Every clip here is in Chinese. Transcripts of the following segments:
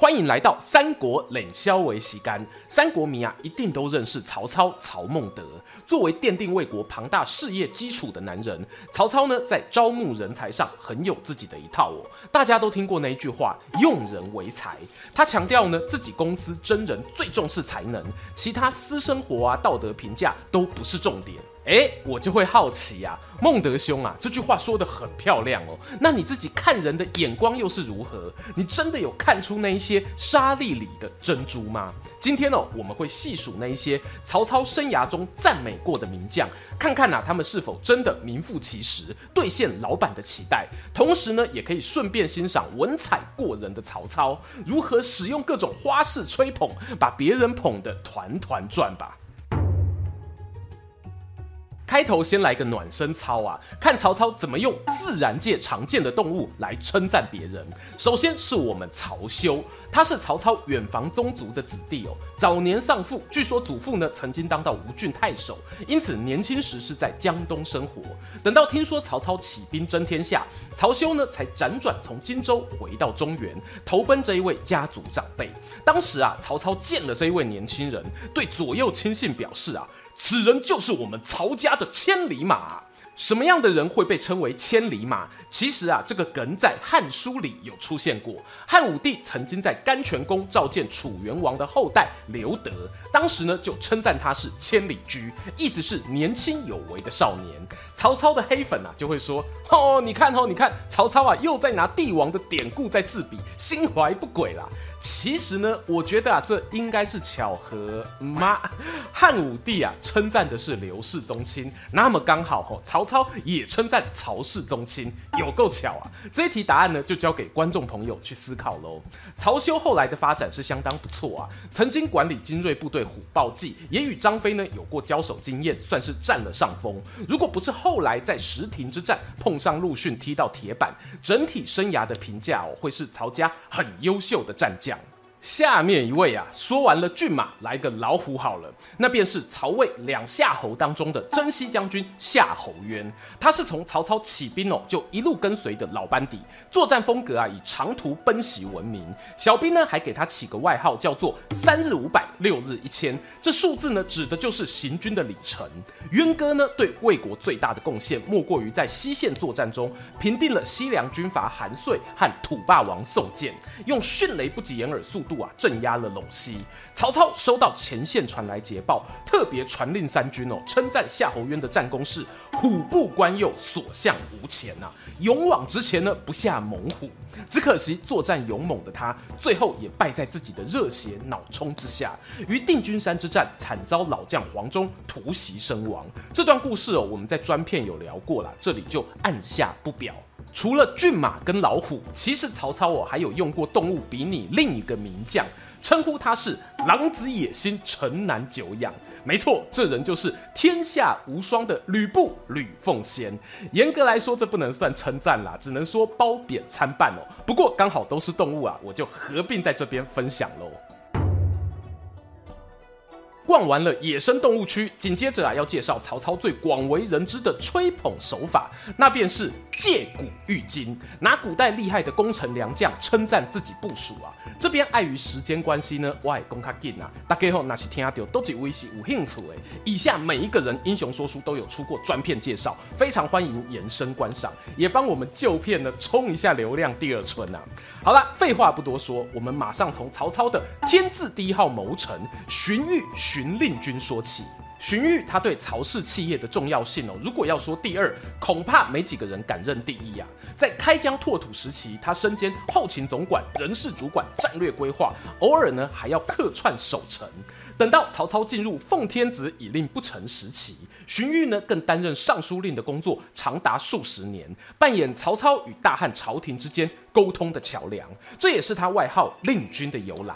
欢迎来到三国冷消为习干。三国迷啊，一定都认识曹操曹孟德。作为奠定魏国庞大事业基础的男人，曹操呢，在招募人才上很有自己的一套哦。大家都听过那一句话“用人为才”。他强调呢，自己公司真人最重视才能，其他私生活啊、道德评价都不是重点。哎，我就会好奇呀、啊，孟德兄啊，这句话说得很漂亮哦。那你自己看人的眼光又是如何？你真的有看出那一些沙粒里的珍珠吗？今天哦，我们会细数那一些曹操生涯中赞美过的名将，看看呐、他们是否真的名副其实，兑现老板的期待。同时呢，也可以顺便欣赏文采过人的曹操如何使用各种花式吹捧，把别人捧得团团转吧。开头先来个暖身操啊，看曹操怎么用自然界常见的动物来称赞别人。首先是我们曹休，他是曹操远房宗族的子弟哦。早年丧父，据说祖父呢曾经当到吴郡太守，因此年轻时是在江东生活。等到听说曹操起兵争天下，曹休呢才辗转从荆州回到中原，投奔这一位家族长辈。当时啊，曹操见了这一位年轻人，对左右亲信表示啊。此人就是我们曹家的千里马。什么样的人会被称为千里马？其实啊，这个梗在《汉书》里有出现过。汉武帝曾经在甘泉宫召见楚元王的后代刘德，当时呢就称赞他是千里驹，意思是年轻有为的少年。曹操的黑粉啊就会说：哦，你看哦，你看曹操啊又在拿帝王的典故在自比，心怀不轨啦。其实呢，我觉得啊，这应该是巧合吗？汉武帝啊，称赞的是刘氏宗亲，那么刚好哦，曹操也称赞曹氏宗亲，有够巧啊！这一题答案呢，就交给观众朋友去思考喽。曹休后来的发展是相当不错啊，曾经管理精锐部队虎豹骑，也与张飞呢有过交手经验，算是占了上风。如果不是后来在石亭之战碰上陆逊踢到铁板，整体生涯的评价哦，会是曹家很优秀的战绩。下面一位啊，说完了骏马，来个老虎好了，那便是曹魏两夏侯当中的征西将军夏侯渊。他是从曹操起兵哦，就一路跟随的老班底，作战风格啊以长途奔袭闻名。小兵呢还给他起个外号，叫做三日五百，六日一千。这数字呢指的就是行军的里程。渊哥呢对魏国最大的贡献，莫过于在西线作战中平定了西凉军阀韩遂和土霸王宋建，用迅雷不及掩耳速度。啊，镇压了陇西。曹操收到前线传来捷报，特别传令三军哦，称赞夏侯渊的战功是虎步关右，所向无前呐、勇往直前呢，不下猛虎。只可惜作战勇猛的他，最后也败在自己的热血脑冲之下，于定军山之战惨遭老将黄忠突袭身亡。这段故事哦，我们在专片有聊过了，这里就按下不表。除了骏马跟老虎，其实曹操哦还有用过动物比拟另一个名将，称呼他是狼子野心，城南久仰。没错，这人就是天下无双的吕布吕奉先。严格来说，这不能算称赞啦，只能说褒贬参半哦。不过刚好都是动物啊，我就合并在这边分享喽。逛完了野生动物区，紧接着啊要介绍曹操最广为人知的吹捧手法，那便是借古喻今，拿古代厉害的功臣良将称赞自己部属啊。这边碍于时间关系呢，我也讲较紧啊。大家好，那是听到都几位是有兴趣诶。以下每一个人英雄说书都有出过专片介绍，非常欢迎延伸观赏，也帮我们旧片呢冲一下流量第二春啊。好了，废话不多说，我们马上从曹操的天字第一号谋臣荀彧。荀令君说起，荀彧他对曹氏企业的重要性哦，如果要说第二，恐怕没几个人敢认第一啊。在开疆拓土时期，他身兼后勤总管、人事主管、战略规划，偶尔呢还要客串守城。等到曹操进入奉天子以令不臣时期，荀彧呢更担任尚书令的工作，长达数十年，扮演曹操与大汉朝廷之间沟通的桥梁，这也是他外号令君的由来。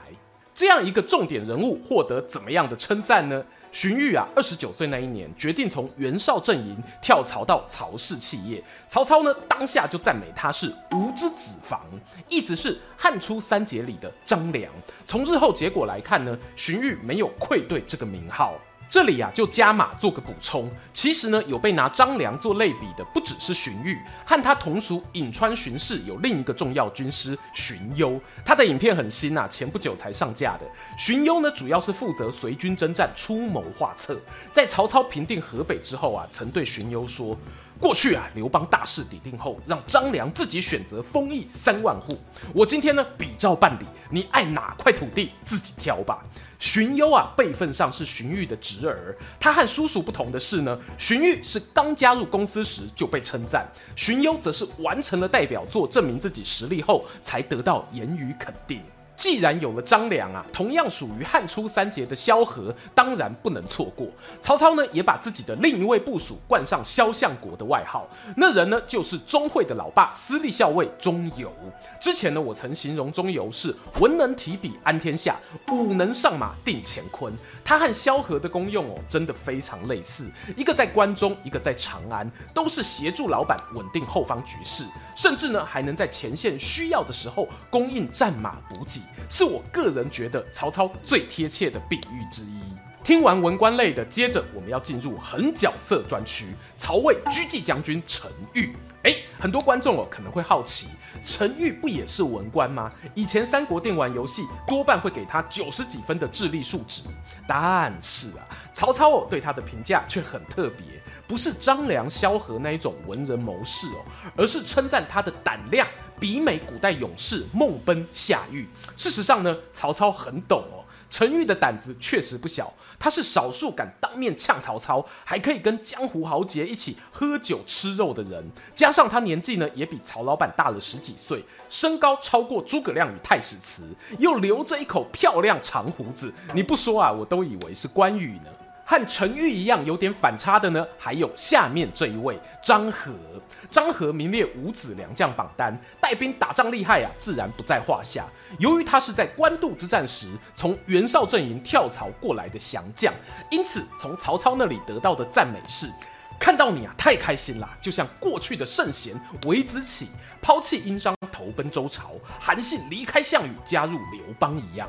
这样一个重点人物获得怎么样的称赞呢？荀彧啊，二十九岁那一年，决定从袁绍阵营跳槽到曹氏企业。曹操呢，当下就赞美他是吾之子房，意思是汉初三杰里的张良。从日后结果来看呢，荀彧没有愧对这个名号。这里啊，就加码做个补充。其实呢，有被拿张良做类比的，不只是荀彧，和他同属颍川荀氏有另一个重要军师荀攸。他的影片很新啊，前不久才上架的。荀攸呢，主要是负责随军征战，出谋划策。在曹操平定河北之后啊，曾对荀攸说：“过去啊，刘邦大势已定后，让张良自己选择封邑三万户。我今天呢，比照办理，你爱哪块土地自己挑吧。”荀攸啊，辈分上是荀彧的侄儿。他和叔叔不同的是呢，荀彧是刚加入公司时就被称赞，荀攸则是完成了代表作，证明自己实力后才得到言语肯定。既然有了张良啊，同样属于汉初三杰的萧何，当然不能错过。曹操呢，也把自己的另一位部属冠上“萧相国”的外号。那人呢，就是钟会的老爸，司隶校尉钟繇。之前呢，我曾形容钟繇是文能提笔安天下，武能上马定乾坤。他和萧何的功用哦，真的非常类似。一个在关中，一个在长安，都是协助老板稳定后方局势，甚至呢，还能在前线需要的时候供应战马补给。是我个人觉得曹操最贴切的比喻之一。听完文官类的，接着我们要进入狠角色专区。曹魏车骑将军陈玉，哎，很多观众哦可能会好奇，陈玉不也是文官吗？以前三国电玩游戏多半会给他九十几分的智力数值，但是啊，曹操哦对他的评价却很特别，不是张良、萧何那一种文人谋士哦，而是称赞他的胆量。比美古代勇士孟奔、夏玉。事实上呢，曹操很懂哦。陈玉的胆子确实不小，他是少数敢当面呛曹操，还可以跟江湖豪杰一起喝酒吃肉的人。加上他年纪呢，也比曹老板大了十几岁，身高超过诸葛亮与太史慈，又留着一口漂亮长胡子。你不说啊，我都以为是关羽呢。和陈玉一样有点反差的呢，还有下面这一位张郃。张郃名列五子良将榜单，带兵打仗厉害啊，自然不在话下。由于他是在官渡之战时从袁绍阵营跳槽过来的降将，因此从曹操那里得到的赞美是：看到你啊，太开心了，就像过去的圣贤韦子启抛弃殷商投奔周朝，韩信离开项羽加入刘邦一样。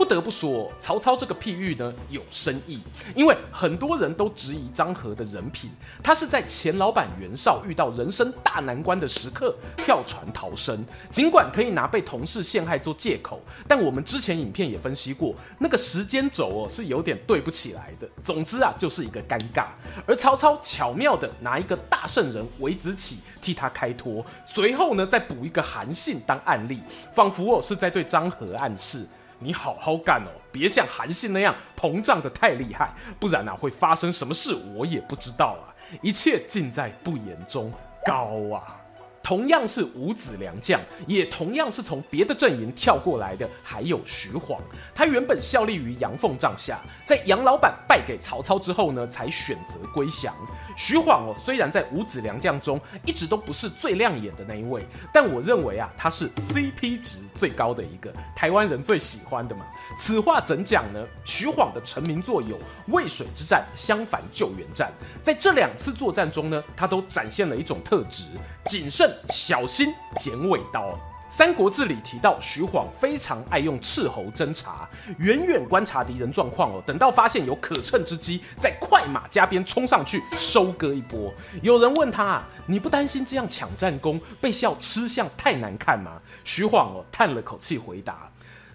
不得不说，曹操这个譬喻呢有深意，因为很多人都质疑张郃的人品，他是在前老板袁绍遇到人生大难关的时刻跳船逃生，尽管可以拿被同事陷害做借口，但我们之前影片也分析过，那个时间轴哦是有点对不起来的。总之啊，就是一个尴尬，而曹操巧妙的拿一个大圣人韦子启替他开脱，随后呢再补一个韩信当案例，仿佛哦是在对张郃暗示。你好好干哦，别像韩信那样膨胀的太厉害，不然啊会发生什么事我也不知道啊，一切尽在不言中，高啊！同样是五子良将，也同样是从别的阵营跳过来的，还有徐晃。他原本效力于杨奉帐下，在杨老板败给曹操之后呢，才选择归降。徐晃哦，虽然在五子良将中一直都不是最亮眼的那一位，但我认为啊，他是 CP 值最高的一个，台湾人最喜欢的嘛。此话怎讲呢？徐晃的成名作有渭水之战、襄樊救援战，在这两次作战中呢，他都展现了一种特质：谨慎。小心剪尾刀，《三国志》里提到徐晃非常爱用斥候侦查，远远观察敌人状况哦，等到发现有可乘之机，再快马加鞭冲上去收割一波。有人问他，你不担心这样抢战功被笑吃相太难看吗？徐晃哦叹了口气回答。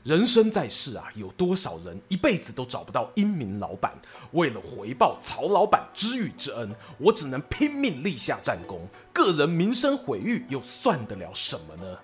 人生在世啊，有多少人一辈子都找不到英明老板？为了回报曹老板知遇之恩，我只能拼命立下战功。个人名声毁誉，又算得了什么呢？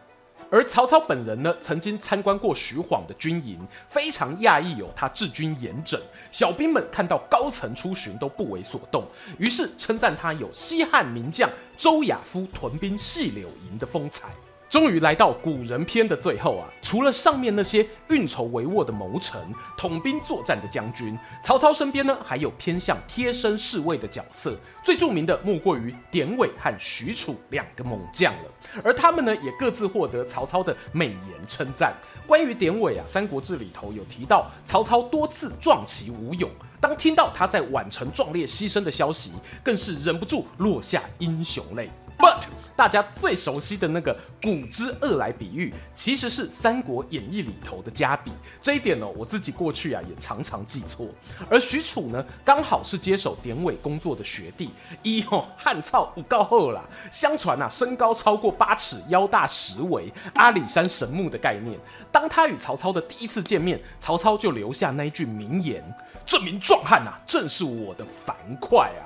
而曹操本人呢，曾经参观过徐晃的军营，非常讶异有他治军严整，小兵们看到高层出巡都不为所动，于是称赞他有西汉名将周亚夫屯兵细柳营的风采。终于来到古人篇的最后啊，除了上面那些运筹帷幄的谋臣、统兵作战的将军，曹操身边呢还有偏向贴身侍卫的角色，最著名的莫过于典韦和许褚两个猛将了。而他们呢也各自获得曹操的美言称赞。关于典韦啊，《三国志》里头有提到曹操多次壮其武勇，当听到他在宛城壮烈牺牲的消息，更是忍不住落下英雄泪。But 大家最熟悉的那个古之恶来比喻，其实是《三国演义》里头的加比。这一点呢，我自己过去啊也常常记错。而许褚呢，刚好是接手典韦工作的学弟，一吼汉操五高后啦。相传啊，身高超过八尺，腰大十围，阿里山神木的概念。当他与曹操的第一次见面，曹操就留下那一句名言：“这名壮汉啊，正是我的樊哙啊。”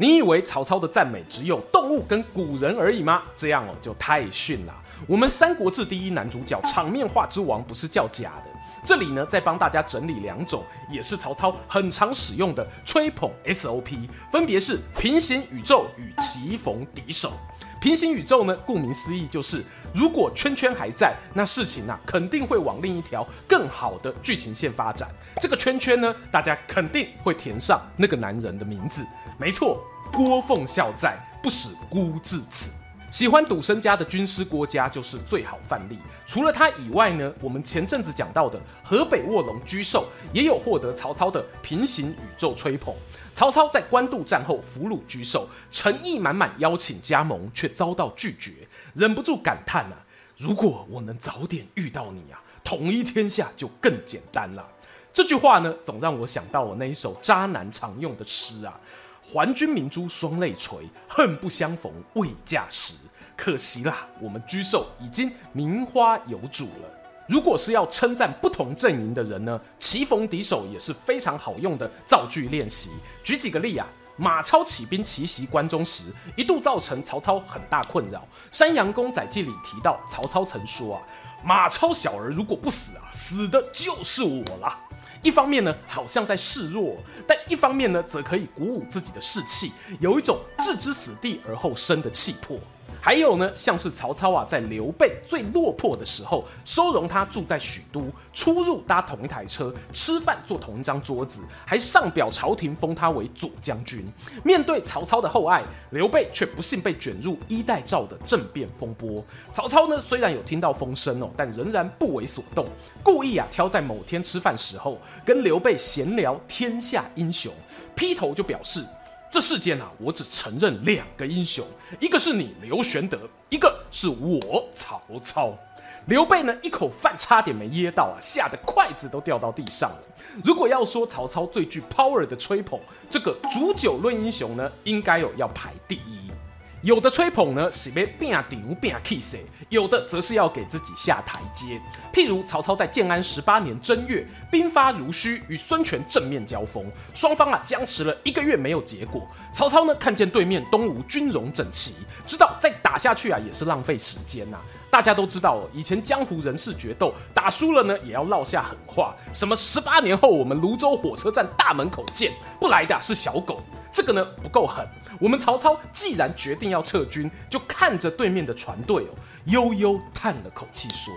你以为曹操的赞美只有动物跟古人而已吗？这样哦就太逊了。我们《三国志》第一男主角场面话之王不是叫假的。这里呢，再帮大家整理两种，也是曹操很常使用的吹捧 SOP，分别是平行宇宙与棋逢敌手。平行宇宙呢，顾名思义就是如果圈圈还在，那事情啊肯定会往另一条更好的剧情线发展。这个圈圈呢，大家肯定会填上那个男人的名字。没错，郭奉孝在，不使孤至此。喜欢赌身家的军师郭嘉就是最好范例。除了他以外呢，我们前阵子讲到的河北卧龙沮授也有获得曹操的平行宇宙吹捧。曹操在官渡战后俘虏沮授，诚意满满邀请加盟，却遭到拒绝，忍不住感叹啊：如果我能早点遇到你啊，统一天下就更简单了。这句话呢，总让我想到我那一首渣男常用的诗啊。还君明珠双泪垂，恨不相逢未嫁时。可惜啦，我们沮授已经名花有主了。如果是要称赞不同阵营的人呢，棋逢敌手也是非常好用的造句练习。举几个例啊，马超起兵奇袭关中时，一度造成曹操很大困扰。《山阳公载记》里提到，曹操曾说啊，马超小儿如果不死啊，死的就是我了。一方面呢，好像在示弱，但一方面呢，则可以鼓舞自己的士气，有一种置之死地而后生的气魄。还有呢，像是曹操啊，在刘备最落魄的时候，收容他住在许都，出入搭同一台车，吃饭坐同一张桌子，还上表朝廷封他为左将军。面对曹操的厚爱，刘备却不幸被卷入衣带诏的政变风波。曹操呢，虽然有听到风声哦，但仍然不为所动，故意啊挑在某天吃饭时候跟刘备闲聊天下英雄，劈头就表示。这世间啊，我只承认两个英雄，一个是你刘玄德，一个是我曹操。刘备呢，一口饭差点没噎到啊，吓得筷子都掉到地上了。如果要说曹操最具 power 的吹捧，这个煮酒论英雄呢，应该有要排第一。有的吹捧呢，是被变顶变气势；有的则是要给自己下台阶。譬如曹操在建安十八年正月，兵发如须，与孙权正面交锋，双方啊僵持了一个月没有结果。曹操呢看见对面东吴军容整齐，知道再打下去啊也是浪费时间呐、大家都知道哦，以前江湖人士决斗打输了呢，也要落下狠话，什么十八年后我们泸州火车站大门口见，不来的是小狗。这个呢不够狠。我们曹操既然决定要撤军，就看着对面的船队哦，悠悠叹了口气说：“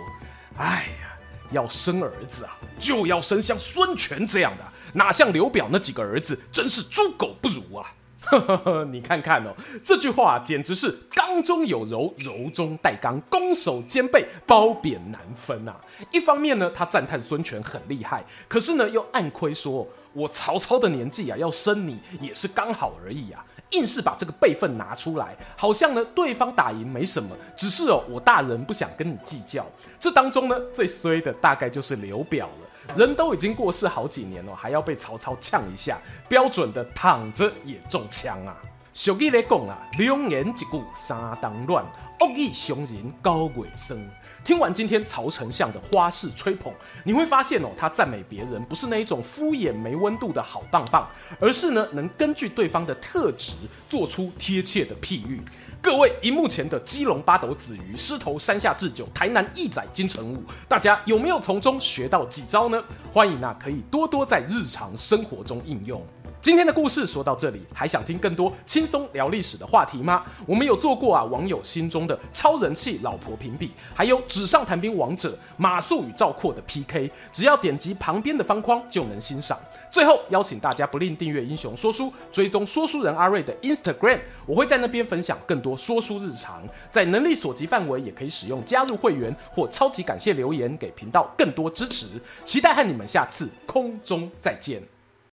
哎呀，要生儿子啊，就要生像孙权这样的，哪像刘表那几个儿子，真是猪狗不如啊！”呵呵呵，你看看哦，这句话简直是刚中有柔，柔中带刚，攻守兼备，褒贬难分啊！一方面呢，他赞叹孙权很厉害，可是呢，又暗亏说：“我曹操的年纪啊，要生你也是刚好而已啊。”硬是把这个辈分拿出来，好像呢对方打赢没什么，只是哦我大人不想跟你计较。这当中呢最衰的大概就是刘表，人都已经过世好几年了，还要被曹操呛一下，标准的躺着也中枪啊！俗语来讲啊，良言一句三当乱，恶意伤人高月霜。听完今天曹丞相的花式吹捧，你会发现哦，他赞美别人不是那一种敷衍没温度的好棒棒，而是呢能根据对方的特质做出贴切的譬喻。各位荧幕前的基隆八斗子鱼、狮头山下智久、台南义仔金城武，大家有没有从中学到几招呢？欢迎啊，可以多多在日常生活中应用。今天的故事说到这里，还想听更多轻松聊历史的话题吗？我们有做过啊网友心中的超人气老婆评比，还有纸上谈兵王者马谡与赵括的 PK，只要点击旁边的方框就能欣赏。最后邀请大家不吝订阅英雄说书，追踪说书人阿瑞的 Instagram，我会在那边分享更多说书日常，在能力所及范围也可以使用加入会员或超级感谢留言给频道更多支持。期待和你们下次空中再见。